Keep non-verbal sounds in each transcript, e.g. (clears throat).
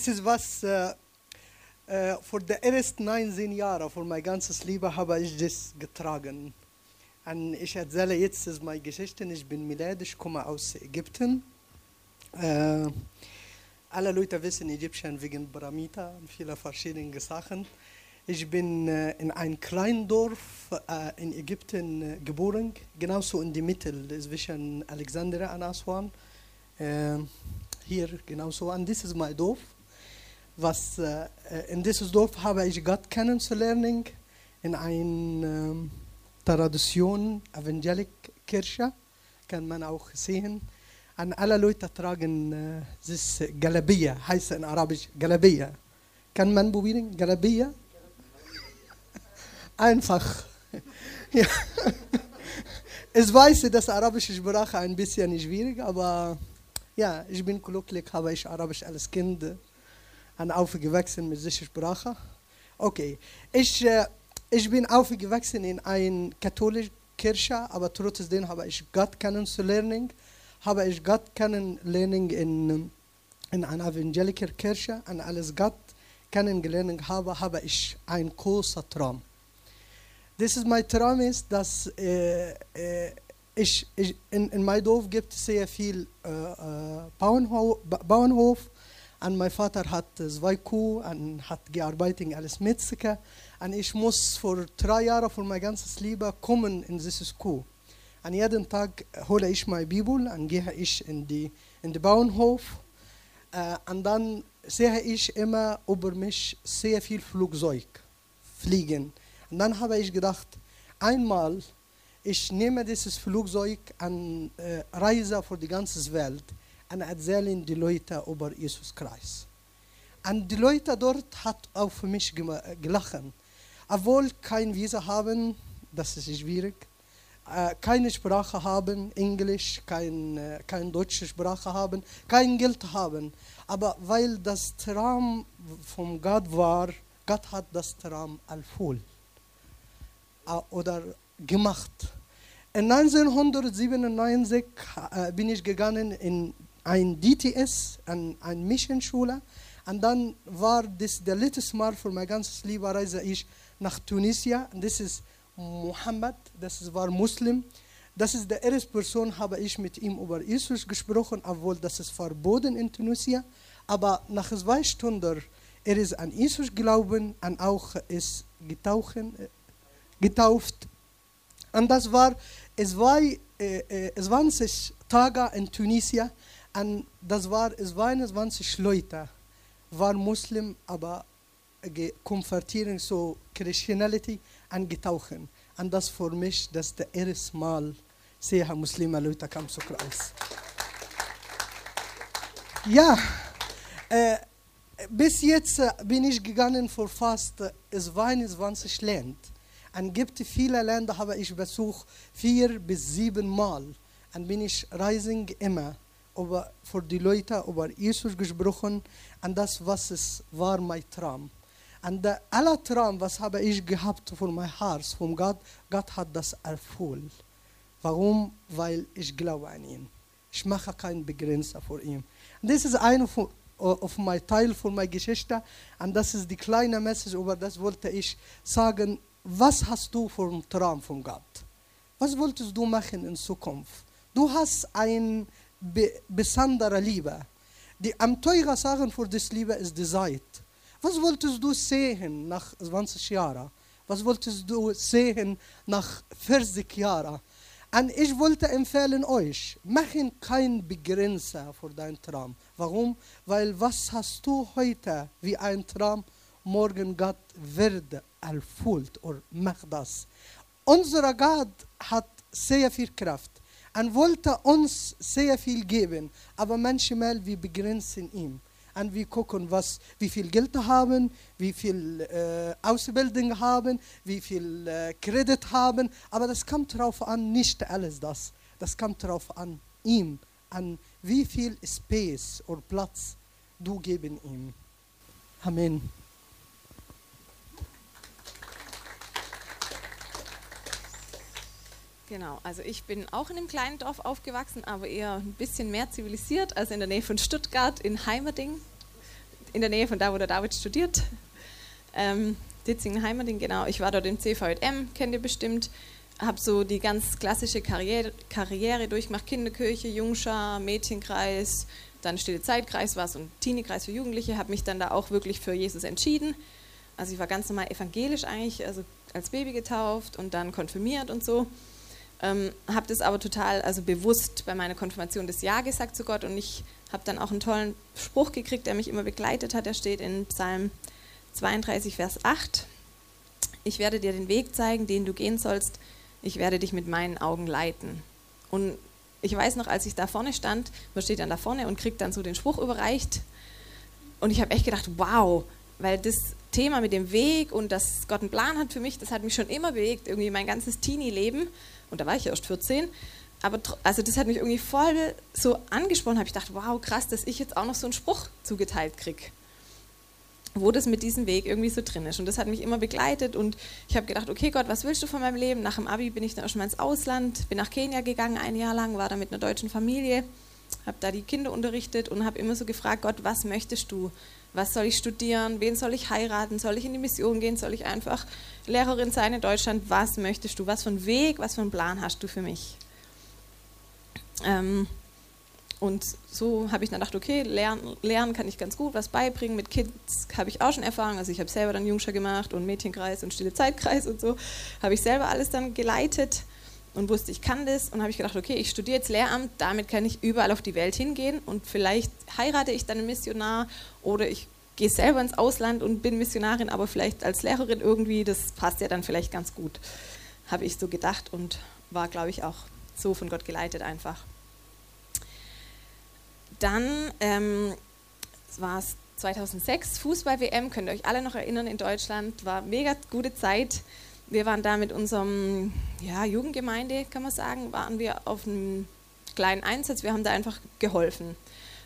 das ist was, äh, äh, für die ersten 19 Jahre, für mein ganzes Leben, habe ich das getragen. Und ich erzähle jetzt ist meine Geschichte. Ich bin Milad, ich komme aus Ägypten. Äh, alle Leute wissen Ägypten wegen Pyramiden und viele verschiedene Sachen. Ich bin äh, in einem kleinen Dorf äh, in Ägypten äh, geboren, genauso in der Mitte zwischen Alexandria und Aswan. Hier genauso. Und das ist mein Dorf. Was, äh, in dieses Dorf habe ich Gott kennenzulernen in einer Tradition, Evangelik Kirche, kann man auch sehen. Und alle Leute tragen äh, das Galabia, heißt in Arabisch Galabia. Kann man probieren? Galabia? (laughs) Einfach. (laughs) ja. Ich weiß, dass arabische Sprache ein bisschen schwierig, aber ja, ich bin glücklich, habe ich Arabisch als Kind und aufgewachsen mit dieser Sprache. Okay, ich, äh, ich bin aufgewachsen in einer katholischen Kirche, aber trotzdem habe ich Gott kennenzulernen. Habe ich Gott kennenlernen in, in einer evangelischen Kirche und als Gott kennengelernt habe, habe ich einen großen Traum. Das ist mein Traum ist, dass äh, äh, ich, ich, in, in meinem Dorf gibt es sehr viel äh, äh Bauernhof, Bauernhof und mein Vater hat zwei Kuh und hat gearbeitet als Metzger und ich muss vor drei Jahren für mein ganzes Leben kommen in dieses Kuh. Und jeden Tag hole ich meine Bibel und gehe ich in die in den Bauernhof äh, und dann sehe ich immer über mich sehr viel Flugzeug fliegen. Und dann habe ich gedacht, einmal ich nehme dieses Flugzeug und äh, reise für die ganze Welt und erzähle die Leute über Jesus Christus. Und die Leute dort hat für mich gelacht. Obwohl kein Visa haben, das ist schwierig. Keine Sprache haben, Englisch, kein, keine deutsche Sprache haben, kein Geld haben. Aber weil das Traum von Gott war, Gott hat das Traum erfüllt oder gemacht. In 1997 äh, bin ich gegangen in ein DTS, an eine Missionschule. Und dann war das der letzte Mal für mein ganzes Leben reise ich nach Tunesien. Das ist Mohammed, das war Muslim. Das ist der erste Person, habe ich mit ihm über Jesus gesprochen, obwohl das ist verboten in Tunesien. Aber nach zwei Stunden, er ist an Jesus glauben und auch ist getauchen, getauft. Und das war, war äh, 20 Tage in Tunesien und das war 22 Leute, waren Muslim, aber konvertieren so Christianity und getauchen. Und das für mich, das das erste Mal, sehr Muslime Leute kamen zu Kreuz. Ja, äh, bis jetzt bin ich gegangen für fast 22 Länder. Und gibt viele Länder, habe ich besucht, vier bis sieben Mal. Und bin ich reisen immer über, für die Leute über Jesus gesprochen. Und das was es war mein Traum. Und der aller Traum, was habe ich gehabt für mein Herz, von Gott, Gott hat das erfüllt. Warum? Weil ich glaube an ihn. Ich mache keine Begrenzer vor ihm. Das ist von, auf mein Teil von meiner Geschichte. Und das ist die kleine Message, über das wollte ich sagen was hast du für einen Traum von Gott? Was wolltest du machen in Zukunft? Du hast eine be besondere Liebe. Die am Sachen für das Liebe ist die Zeit. Was wolltest du sehen nach 20 Jahren? Was wolltest du sehen nach 40 Jahren? Und ich wollte empfehlen euch, machen kein Begrenzer für deinen Traum. Warum? Weil was hast du heute wie ein Traum, morgen Gott wird erfüllt oder macht das. Unser Gott hat sehr viel Kraft und wollte uns sehr viel geben, aber manchmal wir begrenzen ihn. Und wir gucken, was, wie viel Geld haben, wie viel äh, Ausbildung haben, wie viel äh, Kredit haben. Aber das kommt darauf an, nicht alles das. Das kommt darauf an, ihm, an wie viel Space oder Platz du geben ihm. Amen. Genau, also ich bin auch in einem kleinen Dorf aufgewachsen, aber eher ein bisschen mehr zivilisiert, also in der Nähe von Stuttgart in Heimerding. in der Nähe von da, wo der David studiert. Ähm, Ditzingen-Heimerling, genau. Ich war dort im CVM, kennt ihr bestimmt. Habe so die ganz klassische Karriere, Karriere durchgemacht: Kinderkirche, Jungschar, Mädchenkreis, dann Stille Zeitkreis war so ein Teenie-Kreis für Jugendliche. Habe mich dann da auch wirklich für Jesus entschieden. Also ich war ganz normal evangelisch eigentlich, also als Baby getauft und dann konfirmiert und so. Ähm, habe das aber total, also bewusst bei meiner Konfirmation das Ja gesagt zu Gott und ich habe dann auch einen tollen Spruch gekriegt, der mich immer begleitet hat. Der steht in Psalm 32, Vers 8. Ich werde dir den Weg zeigen, den du gehen sollst. Ich werde dich mit meinen Augen leiten. Und ich weiß noch, als ich da vorne stand, man steht dann da vorne und kriegt dann so den Spruch überreicht. Und ich habe echt gedacht, wow, weil das Thema mit dem Weg und dass Gott einen Plan hat für mich, das hat mich schon immer bewegt, irgendwie mein ganzes Teenie-Leben. Und da war ich ja erst 14. Aber also das hat mich irgendwie voll so angesprochen, habe ich gedacht, wow, krass, dass ich jetzt auch noch so einen Spruch zugeteilt kriege wo das mit diesem Weg irgendwie so drin ist. Und das hat mich immer begleitet und ich habe gedacht, okay Gott, was willst du von meinem Leben? Nach dem Abi bin ich dann auch schon mal ins Ausland, bin nach Kenia gegangen ein Jahr lang, war da mit einer deutschen Familie, habe da die Kinder unterrichtet und habe immer so gefragt, Gott, was möchtest du? Was soll ich studieren? Wen soll ich heiraten? Soll ich in die Mission gehen? Soll ich einfach Lehrerin sein in Deutschland? Was möchtest du? Was für einen Weg, was für einen Plan hast du für mich? Ähm, und so habe ich dann gedacht, okay, lernen, lernen kann ich ganz gut, was beibringen. Mit Kids habe ich auch schon Erfahrung. Also ich habe selber dann Jungscher gemacht und Mädchenkreis und Stille Zeitkreis und so. Habe ich selber alles dann geleitet und wusste, ich kann das. Und habe ich gedacht, okay, ich studiere jetzt Lehramt, damit kann ich überall auf die Welt hingehen. Und vielleicht heirate ich dann einen Missionar oder ich gehe selber ins Ausland und bin Missionarin, aber vielleicht als Lehrerin irgendwie, das passt ja dann vielleicht ganz gut. Habe ich so gedacht und war, glaube ich, auch so von Gott geleitet einfach dann ähm, war es 2006, Fußball-WM, könnt ihr euch alle noch erinnern, in Deutschland, war mega gute Zeit. Wir waren da mit unserem ja, Jugendgemeinde, kann man sagen, waren wir auf einem kleinen Einsatz. Wir haben da einfach geholfen.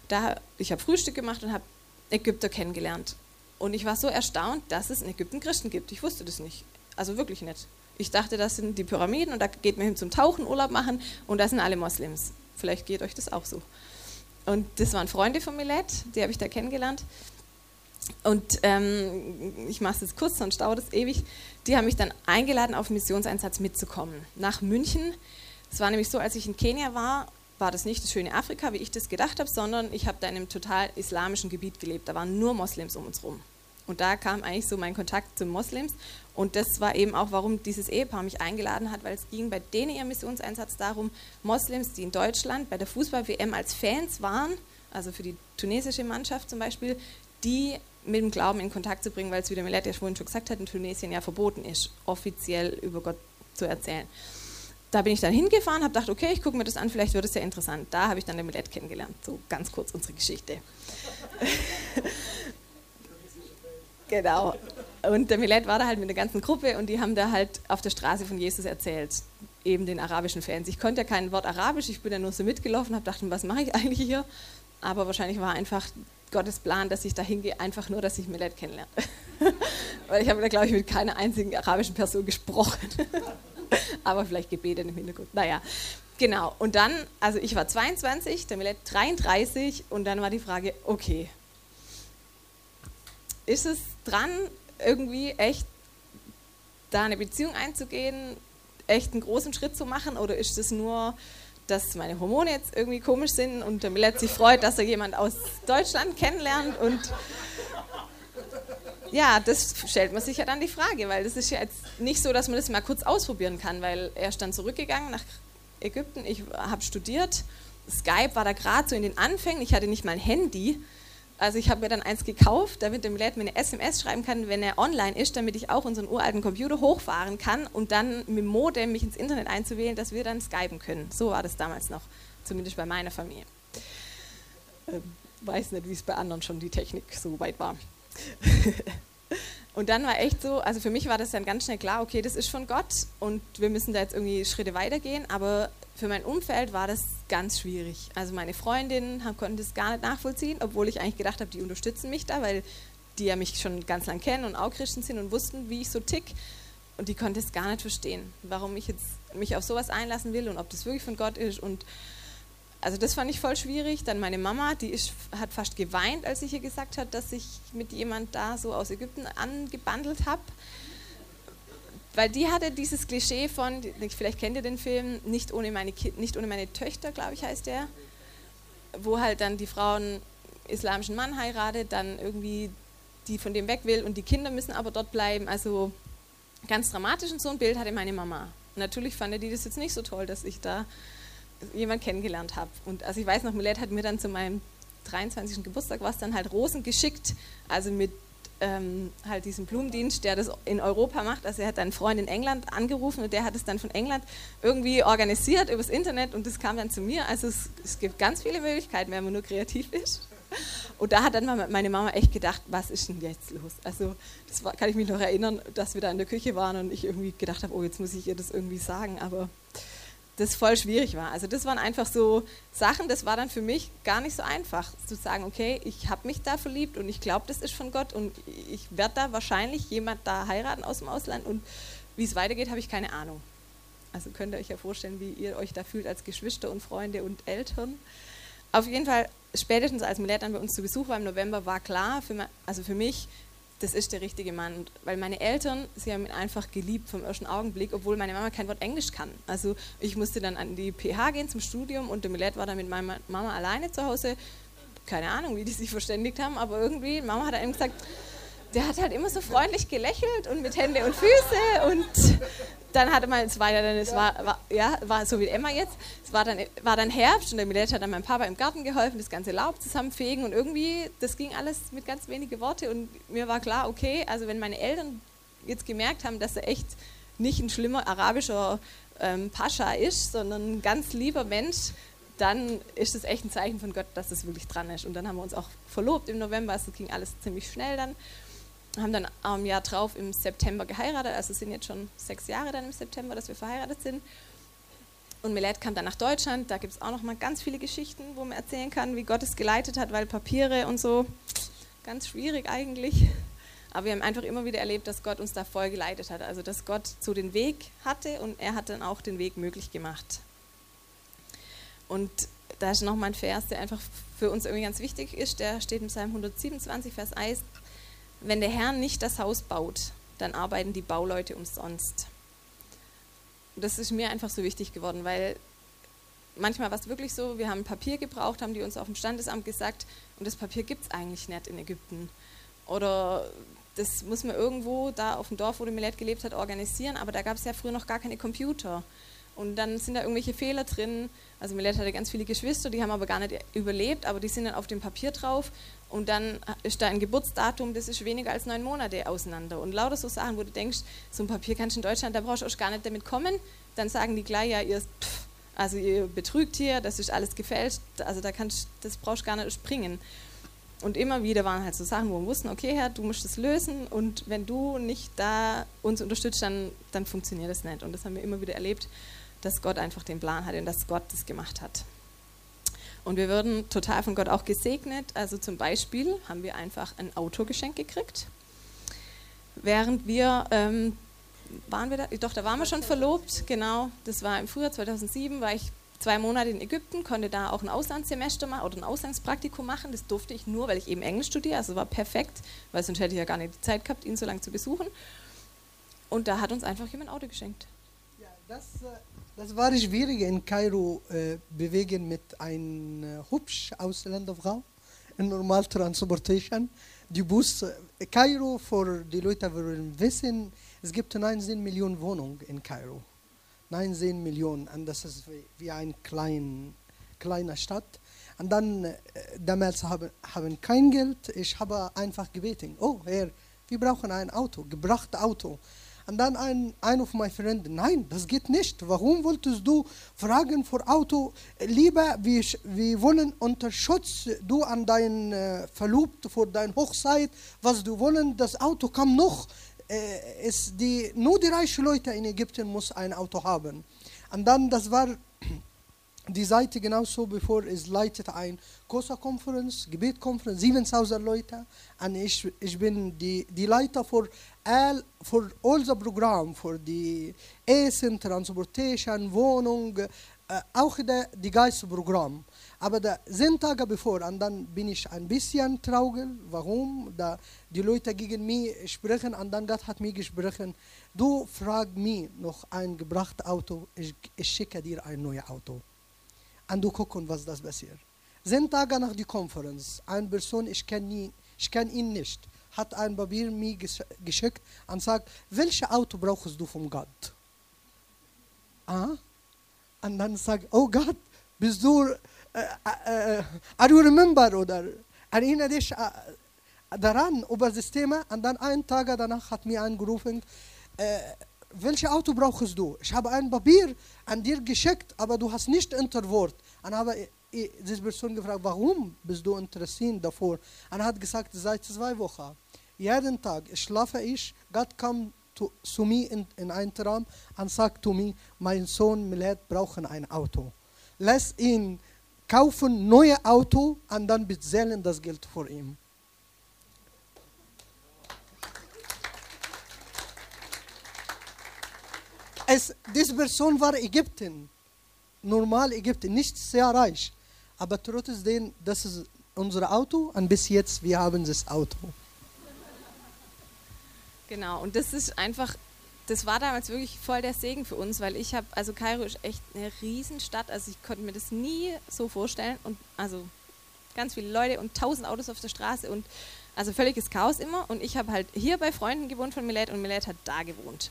Da, ich habe Frühstück gemacht und habe Ägypter kennengelernt. Und ich war so erstaunt, dass es in Ägypten Christen gibt. Ich wusste das nicht. Also wirklich nicht. Ich dachte, das sind die Pyramiden und da geht man hin zum Tauchen, Urlaub machen und das sind alle Moslems. Vielleicht geht euch das auch so. Und das waren Freunde von Millet, die habe ich da kennengelernt. Und ähm, ich mache es jetzt kurz, sonst dauert es ewig. Die haben mich dann eingeladen, auf Missionseinsatz mitzukommen. Nach München. Es war nämlich so, als ich in Kenia war, war das nicht das schöne Afrika, wie ich das gedacht habe, sondern ich habe da in einem total islamischen Gebiet gelebt. Da waren nur Moslems um uns rum. Und da kam eigentlich so mein Kontakt zu Moslems. Und das war eben auch, warum dieses Ehepaar mich eingeladen hat, weil es ging bei denen ihr Missionseinsatz darum, Moslems, die in Deutschland bei der Fußball-WM als Fans waren, also für die tunesische Mannschaft zum Beispiel, die mit dem Glauben in Kontakt zu bringen, weil es, wie der Millet ja vorhin schon gesagt hat, in Tunesien ja verboten ist, offiziell über Gott zu erzählen. Da bin ich dann hingefahren, habe gedacht, okay, ich gucke mir das an, vielleicht wird es ja interessant. Da habe ich dann den Millet kennengelernt. So ganz kurz unsere Geschichte. (laughs) Genau. Und der Millet war da halt mit der ganzen Gruppe und die haben da halt auf der Straße von Jesus erzählt, eben den arabischen Fans. Ich konnte ja kein Wort Arabisch, ich bin ja nur so mitgelaufen, habe gedacht, was mache ich eigentlich hier? Aber wahrscheinlich war einfach Gottes Plan, dass ich da hingehe, einfach nur, dass ich Millet kennenlerne. (laughs) Weil ich habe da, glaube ich, mit keiner einzigen arabischen Person gesprochen. (laughs) Aber vielleicht gebetet im Hintergrund. Naja, genau. Und dann, also ich war 22, der Millet 33 und dann war die Frage, okay, ist es dran, irgendwie echt da eine Beziehung einzugehen, echt einen großen Schritt zu machen oder ist es nur, dass meine Hormone jetzt irgendwie komisch sind und der Millet sich freut, dass er jemand aus Deutschland kennenlernt und ja, das stellt man sich ja dann die Frage, weil das ist ja jetzt nicht so, dass man das mal kurz ausprobieren kann, weil er ist dann zurückgegangen nach Ägypten, ich habe studiert, Skype war da gerade so in den Anfängen, ich hatte nicht mal ein Handy, also ich habe mir dann eins gekauft, damit der Millet mir eine SMS schreiben kann, wenn er online ist, damit ich auch unseren uralten Computer hochfahren kann und dann mit dem Modem mich ins Internet einzuwählen, dass wir dann skypen können. So war das damals noch, zumindest bei meiner Familie. Ähm, weiß nicht, wie es bei anderen schon die Technik so weit war. (laughs) und dann war echt so, also für mich war das dann ganz schnell klar, okay, das ist von Gott und wir müssen da jetzt irgendwie Schritte weitergehen, aber für mein Umfeld war das ganz schwierig. Also meine Freundinnen konnten das gar nicht nachvollziehen, obwohl ich eigentlich gedacht habe, die unterstützen mich da, weil die ja mich schon ganz lang kennen und auch Christen sind und wussten, wie ich so tick. Und die konnten es gar nicht verstehen, warum ich jetzt mich auf sowas einlassen will und ob das wirklich von Gott ist. Und also das fand ich voll schwierig. Dann meine Mama, die ist, hat fast geweint, als ich ihr gesagt habe, dass ich mit jemand da so aus Ägypten angebandelt habe. Weil die hatte dieses Klischee von, vielleicht kennt ihr den Film, nicht ohne meine, nicht ohne meine Töchter, glaube ich, heißt der, wo halt dann die Frau einen islamischen Mann heiratet, dann irgendwie die von dem weg will und die Kinder müssen aber dort bleiben. Also ganz dramatisch und so ein Bild hatte meine Mama. Natürlich fand die das jetzt nicht so toll, dass ich da jemanden kennengelernt habe. Und also ich weiß noch, Millet hat mir dann zu meinem 23. Geburtstag was dann halt Rosen geschickt, also mit ähm, halt diesem Blumendienst, der das in Europa macht. Also er hat einen Freund in England angerufen und der hat es dann von England irgendwie organisiert übers Internet und das kam dann zu mir. Also es, es gibt ganz viele Möglichkeiten, wenn man nur kreativ ist. Und da hat dann meine Mama echt gedacht, was ist denn jetzt los? Also das war, kann ich mich noch erinnern, dass wir da in der Küche waren und ich irgendwie gedacht habe, oh, jetzt muss ich ihr das irgendwie sagen, aber das voll schwierig war. Also das waren einfach so Sachen, das war dann für mich gar nicht so einfach zu sagen, okay, ich habe mich da verliebt und ich glaube, das ist von Gott und ich werde da wahrscheinlich jemand da heiraten aus dem Ausland und wie es weitergeht, habe ich keine Ahnung. Also könnt ihr euch ja vorstellen, wie ihr euch da fühlt als Geschwister und Freunde und Eltern. Auf jeden Fall, spätestens als Millet dann bei uns zu Besuch war im November, war klar, für, also für mich, das ist der richtige Mann. weil meine Eltern, sie haben ihn einfach geliebt vom ersten Augenblick, obwohl meine Mama kein Wort Englisch kann. Also ich musste dann an die PH gehen zum Studium und der Millet war dann mit meiner Mama alleine zu Hause. Keine Ahnung, wie die sich verständigt haben, aber irgendwie, Mama hat dann gesagt, der hat halt immer so freundlich gelächelt und mit Hände und Füße und dann hatte man, es war ja dann, es war, war, ja, war so wie Emma jetzt, es war dann, war dann Herbst und der Millet hat dann meinem Papa im Garten geholfen, das ganze Laub zusammenfegen und irgendwie, das ging alles mit ganz wenigen Worten und mir war klar, okay, also wenn meine Eltern jetzt gemerkt haben, dass er echt nicht ein schlimmer arabischer ähm, Pascha ist, sondern ein ganz lieber Mensch, dann ist es echt ein Zeichen von Gott, dass es wirklich dran ist. Und dann haben wir uns auch verlobt im November, also ging alles ziemlich schnell dann haben dann ein Jahr drauf im September geheiratet, also sind jetzt schon sechs Jahre dann im September, dass wir verheiratet sind. Und Milad kam dann nach Deutschland, da gibt es auch noch mal ganz viele Geschichten, wo man erzählen kann, wie Gott es geleitet hat, weil Papiere und so, ganz schwierig eigentlich. Aber wir haben einfach immer wieder erlebt, dass Gott uns da voll geleitet hat. Also dass Gott so den Weg hatte und er hat dann auch den Weg möglich gemacht. Und da ist nochmal ein Vers, der einfach für uns irgendwie ganz wichtig ist. Der steht im Psalm 127, Vers 1 wenn der Herr nicht das Haus baut, dann arbeiten die Bauleute umsonst. Das ist mir einfach so wichtig geworden, weil manchmal war es wirklich so, wir haben Papier gebraucht, haben die uns auf dem Standesamt gesagt, und das Papier gibt es eigentlich nicht in Ägypten. Oder das muss man irgendwo da auf dem Dorf, wo der Millet gelebt hat, organisieren, aber da gab es ja früher noch gar keine Computer. Und dann sind da irgendwelche Fehler drin. Also Millet hatte ganz viele Geschwister, die haben aber gar nicht überlebt, aber die sind dann auf dem Papier drauf und dann ist da ein Geburtsdatum, das ist weniger als neun Monate auseinander. Und lauter so Sachen, wo du denkst, so ein Papier kannst du in Deutschland, da brauchst du auch gar nicht damit kommen. Dann sagen die gleich, ja, ihr, pff, also ihr betrügt hier, das ist alles gefälscht, also da kannst, das brauchst du gar nicht springen. Und immer wieder waren halt so Sachen, wo wir wussten, okay, Herr, du musst das lösen und wenn du nicht da uns unterstützt, dann, dann funktioniert das nicht. Und das haben wir immer wieder erlebt, dass Gott einfach den Plan hatte und dass Gott das gemacht hat. Und wir würden total von Gott auch gesegnet. Also zum Beispiel haben wir einfach ein Auto geschenkt gekriegt. Während wir, ähm, waren wir da, doch, da waren wir schon verlobt, genau. Das war im Frühjahr 2007, war ich zwei Monate in Ägypten, konnte da auch ein Auslandssemester machen oder ein Auslandspraktikum machen. Das durfte ich nur, weil ich eben Englisch studiere, also war perfekt, weil sonst hätte ich ja gar nicht die Zeit gehabt, ihn so lange zu besuchen. Und da hat uns einfach jemand ein Auto geschenkt. Ja, das, äh, das war schwierig in Kairo äh, bewegen mit einer äh, hübsch Ausländerfrau in normal Transportation. Die Bus, äh, Kairo, für die Leute, die wissen, es gibt 19 Millionen Wohnungen in Kairo. 19 Millionen, und das ist wie, wie eine klein, kleine Stadt. Und dann, äh, damals haben, haben kein Geld, ich habe einfach gebeten, oh Herr, wir brauchen ein Auto, gebracht Auto. Und dann ein, ein of my friend, nein, das geht nicht. Warum wolltest du fragen für Auto? Lieber, wir, wir wollen unter Schutz, du an dein äh, Verlobt für deine Hochzeit, was du wollen, das Auto kam noch. Äh, ist die, nur die reichen Leute in Ägypten muss ein Auto haben. Und dann, das war (clears throat) die Seite genauso, bevor es leitet ein COSA-Konferenz, Gebetkonferenz, 7000 Leute. Und ich, ich bin die, die Leiter für all, für all the Programm, für die Essen, Transportation, Wohnung, äh, auch die, die Geistprogramm. Aber da zehn Tage bevor, und dann bin ich ein bisschen traurig. Warum? Da die Leute gegen mich sprechen, und dann Gott hat mich gesprochen, du frag mich noch ein gebrachtes Auto, ich, ich schicke dir ein neues Auto. Und du gucken, was das passiert. Zehn Tage nach der Konferenz, eine Person, ich kenne ich kenn ihn nicht, hat ein Papier mir geschickt und sagt, welches Auto brauchst du vom Gott? Ah? Und dann sagt, oh Gott, bist du, äh, äh, are you remember oder erinnere dich äh, daran über das Thema? Und dann einen Tag danach hat mir angerufen, äh, welches Auto brauchst du? Ich habe ein Papier an dir geschickt, aber du hast nicht Interwort. Und habe diese Person gefragt, warum bist du interessiert davor? Und er hat gesagt, seit zwei Wochen, jeden Tag schlafe ich, Gott kommt zu, zu mir in, in einen Traum und sagt zu mir, mein Sohn Milad braucht ein Auto. Lass ihn kaufen neue Auto und dann bezahlen das Geld für ihn. Es, diese Person war Ägypten, normal Ägypten, nicht sehr reich, aber trotzdem, das ist unser Auto und bis jetzt wir haben das Auto. Genau, und das ist einfach, das war damals wirklich voll der Segen für uns, weil ich habe, also Kairo ist echt eine Riesenstadt, also ich konnte mir das nie so vorstellen und also ganz viele Leute und tausend Autos auf der Straße und also völliges Chaos immer und ich habe halt hier bei Freunden gewohnt von Milet und Milet hat da gewohnt.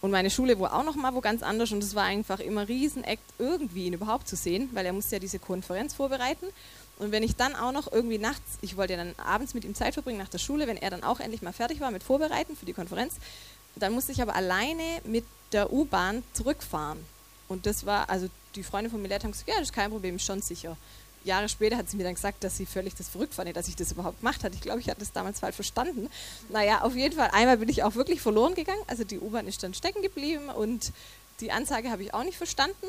Und meine Schule war auch noch mal wo ganz anders und es war einfach immer Riesenakt, irgendwie ihn überhaupt zu sehen, weil er musste ja diese Konferenz vorbereiten. Und wenn ich dann auch noch irgendwie nachts, ich wollte dann abends mit ihm Zeit verbringen nach der Schule, wenn er dann auch endlich mal fertig war mit Vorbereiten für die Konferenz, dann musste ich aber alleine mit der U-Bahn zurückfahren. Und das war, also die Freunde von Millet haben gesagt, ja, das ist kein Problem, schon sicher. Jahre später hat sie mir dann gesagt, dass sie völlig das verrückt fand, dass ich das überhaupt gemacht hatte. Ich glaube, ich hatte das damals falsch verstanden. Naja, auf jeden Fall, einmal bin ich auch wirklich verloren gegangen. Also die U-Bahn ist dann stecken geblieben und die Ansage habe ich auch nicht verstanden.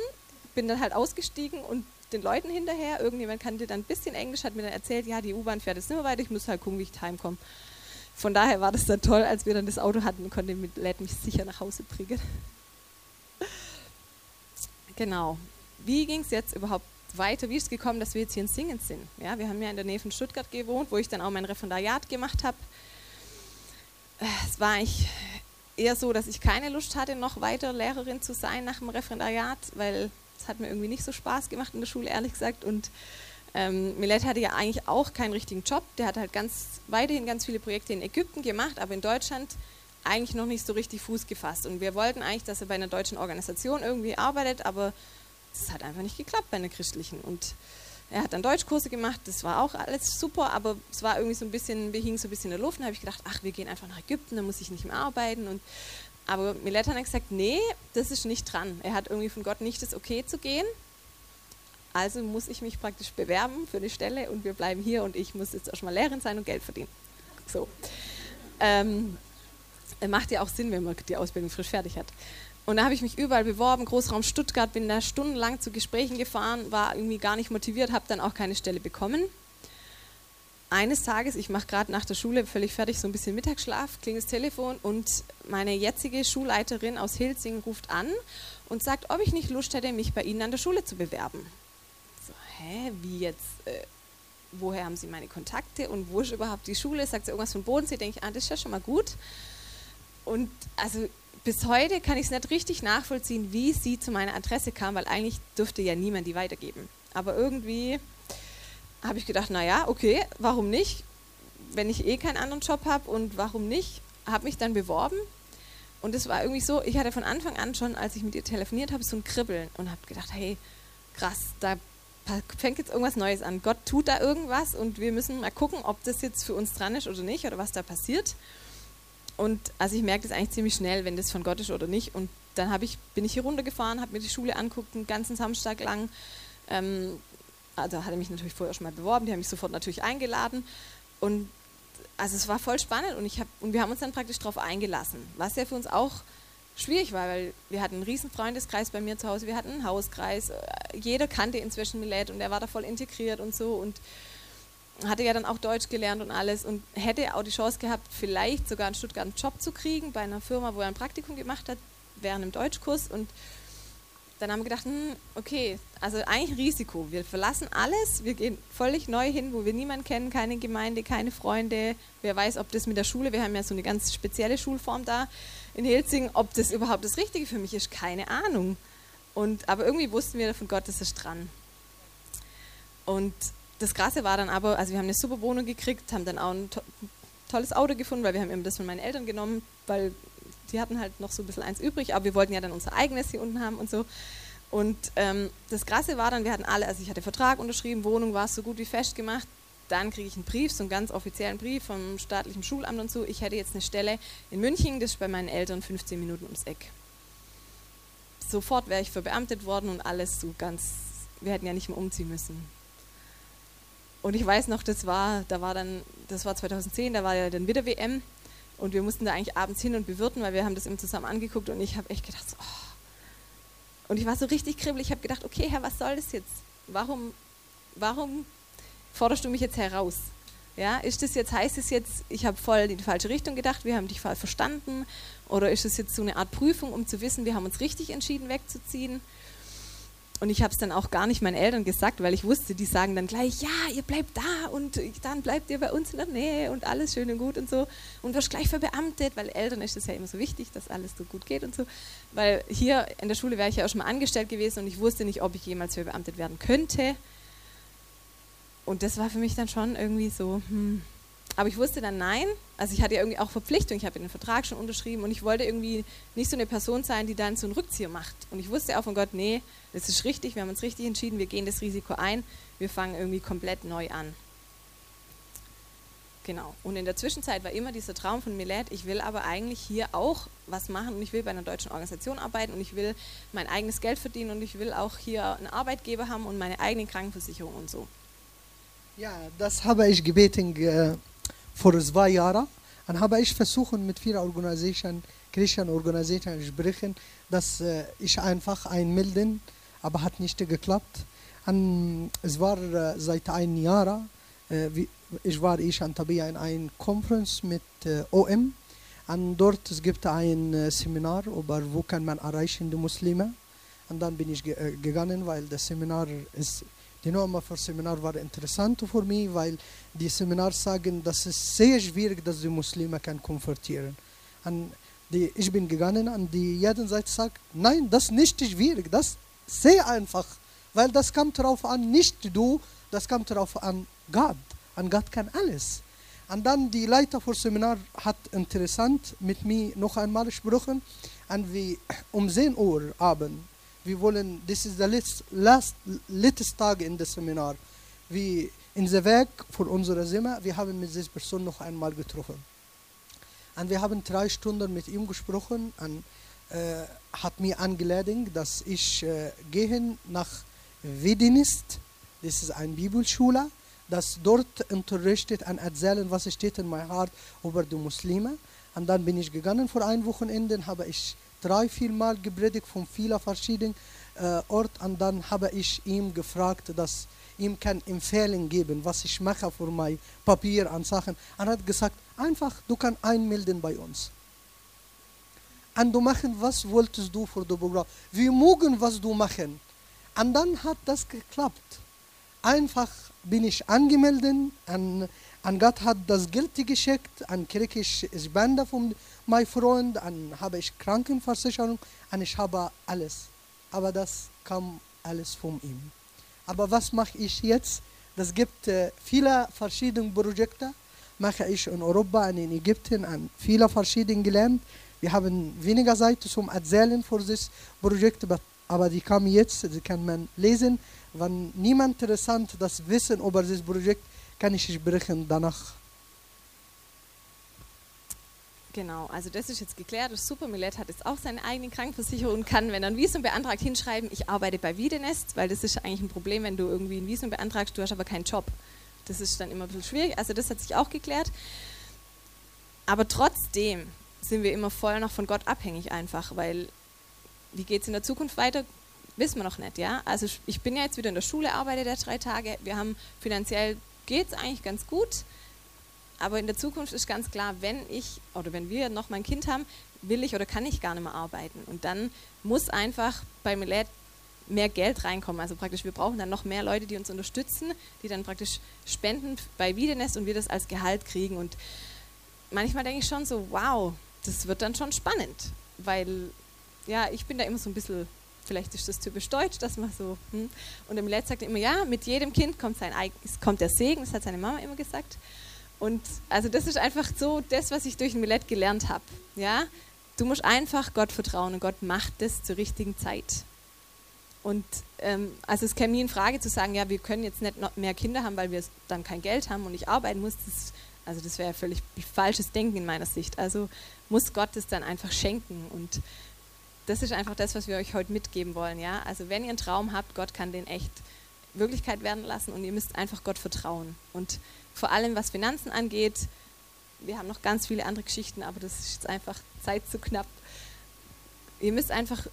Bin dann halt ausgestiegen und den Leuten hinterher. Irgendjemand kannte dann ein bisschen Englisch, hat mir dann erzählt, ja, die U-Bahn fährt jetzt nicht mehr weiter, ich muss halt gucken, wie ich heimkomme. Von daher war das dann toll, als wir dann das Auto hatten, konnte mit Led mich sicher nach Hause bringen. (laughs) genau. Wie ging es jetzt überhaupt weiter? Wie ist es gekommen, dass wir jetzt hier in Singen sind? Ja, wir haben ja in der Nähe von Stuttgart gewohnt, wo ich dann auch mein Referendariat gemacht habe. Es war eigentlich eher so, dass ich keine Lust hatte, noch weiter Lehrerin zu sein nach dem Referendariat, weil es hat mir irgendwie nicht so Spaß gemacht in der Schule, ehrlich gesagt. Und ähm, Millet hatte ja eigentlich auch keinen richtigen Job. Der hat halt ganz weiterhin ganz viele Projekte in Ägypten gemacht, aber in Deutschland eigentlich noch nicht so richtig Fuß gefasst. Und wir wollten eigentlich, dass er bei einer deutschen Organisation irgendwie arbeitet, aber das hat einfach nicht geklappt bei einer christlichen. Und er hat dann Deutschkurse gemacht, das war auch alles super, aber es war irgendwie so ein bisschen, wir hingen so ein bisschen in der Luft und habe ich gedacht, ach, wir gehen einfach nach Ägypten, da muss ich nicht mehr arbeiten. Und aber Millet hat gesagt, nee, das ist nicht dran. Er hat irgendwie von Gott nicht das Okay zu gehen. Also muss ich mich praktisch bewerben für eine Stelle und wir bleiben hier und ich muss jetzt erstmal Lehrerin sein und Geld verdienen. So. Ähm, macht ja auch Sinn, wenn man die Ausbildung frisch fertig hat. Und da habe ich mich überall beworben, Großraum Stuttgart, bin da stundenlang zu Gesprächen gefahren, war irgendwie gar nicht motiviert, habe dann auch keine Stelle bekommen eines Tages, ich mache gerade nach der Schule völlig fertig, so ein bisschen Mittagsschlaf, klingelt das Telefon und meine jetzige Schulleiterin aus Hilsing ruft an und sagt, ob ich nicht Lust hätte, mich bei Ihnen an der Schule zu bewerben. So, hä, wie jetzt? Äh, woher haben Sie meine Kontakte und wo ist überhaupt die Schule? Sagt sie irgendwas von Bodensee? Denke ich, ah, das ist ja schon mal gut. Und also bis heute kann ich es nicht richtig nachvollziehen, wie sie zu meiner Adresse kam, weil eigentlich dürfte ja niemand die weitergeben. Aber irgendwie habe ich gedacht, naja, okay, warum nicht? Wenn ich eh keinen anderen Job habe und warum nicht? Habe mich dann beworben und es war irgendwie so, ich hatte von Anfang an schon, als ich mit ihr telefoniert habe, so ein Kribbeln und habe gedacht, hey, krass, da fängt jetzt irgendwas Neues an. Gott tut da irgendwas und wir müssen mal gucken, ob das jetzt für uns dran ist oder nicht oder was da passiert. Und also ich merke das eigentlich ziemlich schnell, wenn das von Gott ist oder nicht. Und dann ich, bin ich hier runtergefahren, habe mir die Schule anguckt, einen ganzen Samstag lang. Ähm, also hatte mich natürlich vorher schon mal beworben, die haben mich sofort natürlich eingeladen und also es war voll spannend und, ich hab, und wir haben uns dann praktisch darauf eingelassen, was ja für uns auch schwierig war, weil wir hatten einen riesen Freundeskreis bei mir zu Hause, wir hatten einen Hauskreis, jeder kannte inzwischen Millet und er war da voll integriert und so und hatte ja dann auch Deutsch gelernt und alles und hätte auch die Chance gehabt, vielleicht sogar in Stuttgart einen Job zu kriegen bei einer Firma, wo er ein Praktikum gemacht hat, während einem Deutschkurs und dann haben wir gedacht, hm, okay, also eigentlich Risiko. Wir verlassen alles, wir gehen völlig neu hin, wo wir niemanden kennen, keine Gemeinde, keine Freunde. Wer weiß, ob das mit der Schule, wir haben ja so eine ganz spezielle Schulform da in Hilzing, ob das überhaupt das Richtige für mich ist, keine Ahnung. Und, aber irgendwie wussten wir von Gott, das ist dran. Und das Krasse war dann aber, also wir haben eine super Wohnung gekriegt, haben dann auch ein to tolles Auto gefunden, weil wir haben eben das von meinen Eltern genommen, weil die hatten halt noch so ein bisschen eins übrig, aber wir wollten ja dann unser eigenes hier unten haben und so. Und ähm, das Krasse war dann, wir hatten alle, also ich hatte Vertrag unterschrieben, Wohnung war so gut wie festgemacht. Dann kriege ich einen Brief, so einen ganz offiziellen Brief vom staatlichen Schulamt und so. Ich hätte jetzt eine Stelle in München, das ist bei meinen Eltern 15 Minuten ums Eck. Sofort wäre ich verbeamtet worden und alles so ganz, wir hätten ja nicht mehr umziehen müssen. Und ich weiß noch, das war, da war dann, das war 2010, da war ja dann wieder WM und wir mussten da eigentlich abends hin und bewirten, weil wir haben das immer zusammen angeguckt und ich habe echt gedacht, so, oh. und ich war so richtig kribbelig, ich habe gedacht, okay, Herr, was soll das jetzt? Warum, warum forderst du mich jetzt heraus? Ja, ist das jetzt, heißt es jetzt, ich habe voll in die falsche Richtung gedacht, wir haben dich falsch verstanden? Oder ist es jetzt so eine Art Prüfung, um zu wissen, wir haben uns richtig entschieden, wegzuziehen? Und ich habe es dann auch gar nicht meinen Eltern gesagt, weil ich wusste, die sagen dann gleich, ja, ihr bleibt da und dann bleibt ihr bei uns in der Nähe und alles schön und gut und so. Und wirst gleich verbeamtet, weil Eltern ist es ja immer so wichtig, dass alles so gut geht und so. Weil hier in der Schule wäre ich ja auch schon mal angestellt gewesen und ich wusste nicht, ob ich jemals verbeamtet werden könnte. Und das war für mich dann schon irgendwie so, hm, aber ich wusste dann nein. Also ich hatte ja irgendwie auch Verpflichtung. Ich habe den Vertrag schon unterschrieben und ich wollte irgendwie nicht so eine Person sein, die dann so einen Rückzieher macht. Und ich wusste auch von Gott, nee, das ist richtig. Wir haben uns richtig entschieden. Wir gehen das Risiko ein. Wir fangen irgendwie komplett neu an. Genau. Und in der Zwischenzeit war immer dieser Traum von Milet, ich will aber eigentlich hier auch was machen und ich will bei einer deutschen Organisation arbeiten und ich will mein eigenes Geld verdienen und ich will auch hier einen Arbeitgeber haben und meine eigene Krankenversicherung und so. Ja, das habe ich gebeten vor zwei Jahren. Dann habe ich versucht, mit vielen Organisationen, Christian Organisationen sprechen, dass äh, ich einfach einmelden, aber hat nicht geklappt. Und es war äh, seit einem Jahr, äh, wie, ich war ich an Tabia in einer Konferenz mit äh, OM. Und dort es gibt ein äh, Seminar über, wo kann man erreichen die Muslime. Und dann bin ich äh, gegangen, weil das Seminar ist die Nummer für Seminar war interessant für mich, weil die Seminars sagen, dass es sehr schwierig, dass die Muslime kann konvertieren. Und ich bin gegangen und die jeden Seite sagt, nein, das ist nicht schwierig, das ist sehr einfach, weil das kommt darauf an, nicht du, das kommt darauf an Gott. Und Gott kann alles. Und dann die Leiter für Seminar hat interessant mit mir noch einmal gesprochen und wie um 10 Uhr Abend wir wollen, this is the last, last letzte Tag in das Seminar. Wir in der Weg von unserer Zimmer, wir haben mit dieser Person noch einmal getroffen. Und wir haben drei Stunden mit ihm gesprochen und äh, hat mir angeladen, dass ich äh, gehe nach Wedinist, das ist eine Bibelschule, das dort unterrichtet und erzählen, was steht in meinem Hart über die Muslime. Und dann bin ich gegangen vor ein Wochenende, habe ich drei, vier Mal gepredigt von vielen verschiedenen äh, Orten und dann habe ich ihm gefragt, dass ihm kann Empfehlung geben, was ich mache für mein Papier an Sachen. Er hat gesagt, einfach, du kannst einmelden bei uns. Und du machen, was wolltest du für das Programm? Wir mögen, was du machen. Und dann hat das geklappt. Einfach bin ich angemeldet und, und Gott hat das Geld geschickt und kriege ich Spende von mein Freund, dann habe ich Krankenversicherung und ich habe alles. Aber das kam alles von ihm. Aber was mache ich jetzt? Das gibt äh, viele verschiedene Projekte, mache ich in Europa und in Ägypten an viele verschiedene gelernt. Wir haben weniger Zeit zum Erzählen für dieses Projekt, aber die kamen jetzt, die kann man lesen. Wenn niemand interessant das Wissen über dieses Projekt, kann ich sprechen danach. Genau, also das ist jetzt geklärt. Das super. Hat jetzt auch seine eigene Krankenversicherung und kann, wenn er ein Visum beantragt, hinschreiben, ich arbeite bei Wiedenest, weil das ist eigentlich ein Problem, wenn du irgendwie ein Visum beantragst, du hast aber keinen Job. Das ist dann immer ein bisschen schwierig. Also das hat sich auch geklärt. Aber trotzdem sind wir immer voll noch von Gott abhängig einfach, weil wie geht es in der Zukunft weiter, wissen wir noch nicht. Ja? Also ich bin ja jetzt wieder in der Schule, arbeite da drei Tage. Wir haben finanziell geht es eigentlich ganz gut aber in der Zukunft ist ganz klar, wenn ich oder wenn wir noch mein Kind haben, will ich oder kann ich gar nicht mehr arbeiten. Und dann muss einfach bei Millet mehr Geld reinkommen. Also praktisch, wir brauchen dann noch mehr Leute, die uns unterstützen, die dann praktisch spenden bei Wiedenest und wir das als Gehalt kriegen. Und manchmal denke ich schon so, wow, das wird dann schon spannend, weil ja, ich bin da immer so ein bisschen, vielleicht ist das typisch deutsch, dass man so, hm. und im Millet sagt immer, ja, mit jedem Kind kommt, sein, kommt der Segen, das hat seine Mama immer gesagt. Und also das ist einfach so das, was ich durch ein Millet gelernt habe. Ja? Du musst einfach Gott vertrauen und Gott macht das zur richtigen Zeit. Und ähm, also es käme nie in Frage zu sagen, ja, wir können jetzt nicht mehr Kinder haben, weil wir dann kein Geld haben und ich arbeiten muss. Das, also das wäre völlig falsches Denken in meiner Sicht. Also muss Gott es dann einfach schenken. Und das ist einfach das, was wir euch heute mitgeben wollen. Ja? Also wenn ihr einen Traum habt, Gott kann den echt Wirklichkeit werden lassen und ihr müsst einfach Gott vertrauen. Und vor allem was Finanzen angeht, wir haben noch ganz viele andere Geschichten, aber das ist jetzt einfach Zeit zu knapp. Ihr müsst einfach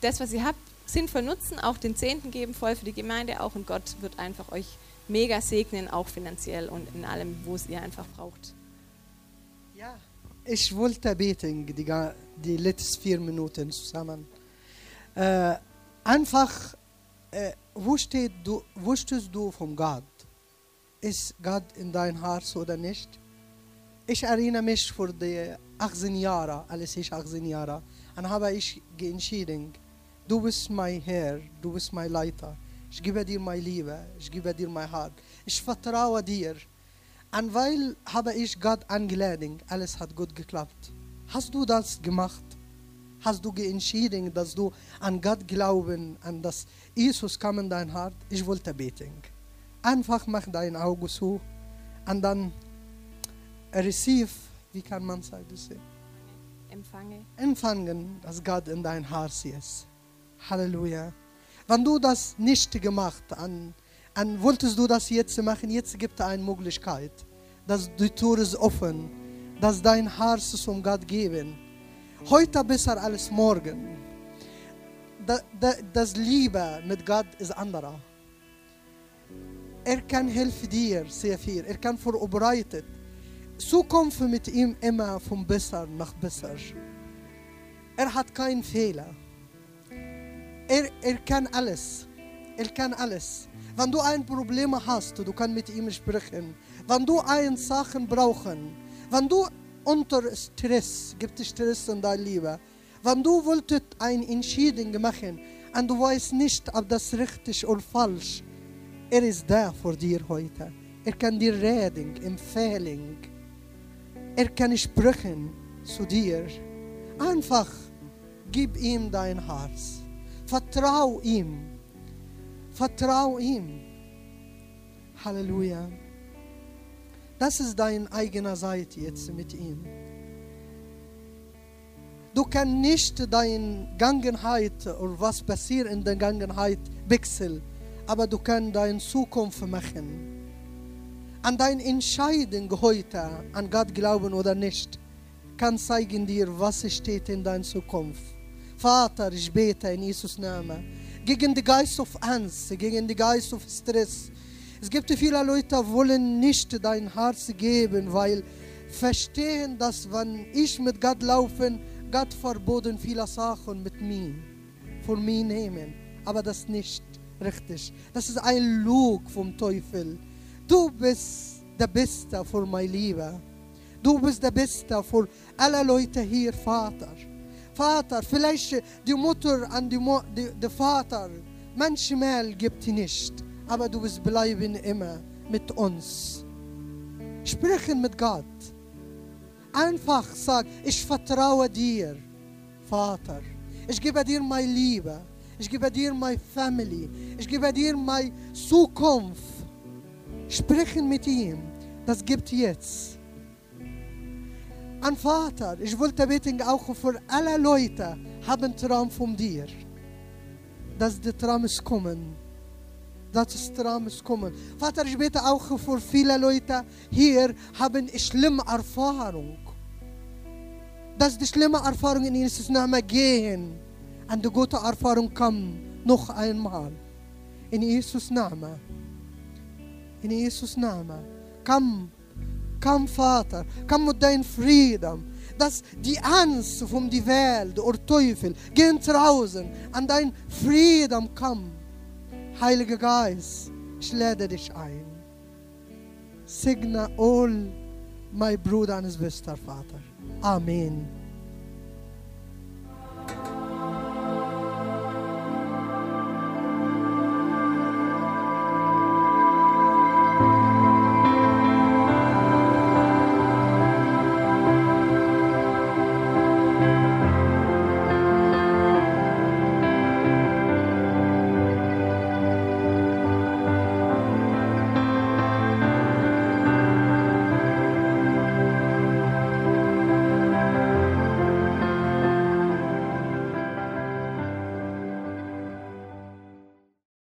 das, was ihr habt, sinnvoll nutzen, auch den Zehnten geben, voll für die Gemeinde auch und Gott wird einfach euch mega segnen, auch finanziell und in allem, wo es ihr einfach braucht. Ja, ich wollte beten, die, die letzten vier Minuten zusammen. Äh, einfach, äh, wo, steht du, wo stehst du vom Gott? Ist Gott in dein Herz oder nicht? Ich erinnere mich vor die 18 Jahren, als ich 18 Jahre, dann habe ich entschieden, du bist mein Herr, du bist mein Leiter. Ich gebe dir meine Liebe, ich gebe dir mein Herz. Ich vertraue dir. Und weil habe ich Gott eingeladen, alles hat gut geklappt. Hast du das gemacht? Hast du entschieden, dass du an Gott glauben, an dass Jesus kam in dein Herz? Ich wollte beten. Einfach mach dein Auge zu und dann receive, wie kann man sagen? Empfange. Empfangen, dass Gott in dein Herz ist. Halleluja. Wenn du das nicht gemacht an, an wolltest du das jetzt machen, jetzt gibt es eine Möglichkeit, dass die Tür ist offen, dass dein Herz zum Gott geben. Heute besser als morgen. Das Liebe mit Gott ist anderer. Er kann helfen dir sehr viel. Er kann vorbereitet. Zukunft mit ihm immer von besser nach besser. Er hat keinen Fehler. Er, er kann alles. Er kann alles. Wenn du ein Problem hast, du kannst mit ihm sprechen. Wenn du ein Sachen brauchen, wenn du unter Stress, gibt es Stress in dein Leben. Wenn du wolltest eine Entscheidung machen und du weißt nicht, ob das richtig oder falsch, er ist da für dir heute. Er kann dir reden, empfehlen. Er kann sprechen zu dir. Einfach gib ihm dein Herz. Vertrau ihm. Vertrau ihm. Halleluja. Das ist deine eigene Seite jetzt mit ihm. Du kannst nicht deine Gangenheit oder was passiert in der Gangenheit wechseln, aber du kannst deine Zukunft machen. An deine Entscheidung heute, an Gott glauben oder nicht, kann zeigen dir, was steht in deiner Zukunft. Vater, ich bete in Jesus Namen gegen den Geist of Angst, gegen den Geist of Stress. Es gibt viele Leute, die wollen nicht dein Herz geben, weil verstehen, dass wenn ich mit Gott laufe, Gott verboten viele Sachen mit mir, von mir nehmen. Aber das nicht richtig. Das ist ein Lug vom Teufel. Du bist der Beste für meine Liebe. Du bist der Beste für alle Leute hier, Vater. Vater, vielleicht die Mutter und die, Mo die, der Vater, manchmal gibt nicht, aber du wirst bleiben immer mit uns. Sprechen mit Gott. Einfach sag, ich vertraue dir, Vater. Ich gebe dir meine Liebe. Ich gebe dir meine Family. Ich gebe dir meine Zukunft. Sprechen mit ihm. Das gibt jetzt. An Vater, ich wollte beten auch für alle Leute, haben Traum von dir. Dass die Traum ist kommen. Dass das Traum ist kommen. Vater, ich bete auch für viele Leute hier, haben schlimme Erfahrung. Dass die schlimme Erfahrung in Jesus Namen gehen. Und die gute Erfahrung kommt noch einmal. In Jesus Namen. In Jesus Namen. Komm Komm, Vater, komm mit deinem Frieden. dass die Angst von der Welt oder Teufel gehen draußen an dein Frieden kommen. Heiliger Geist, ich lade dich ein. Segne all my Bruder und Schwester, Vater. Amen.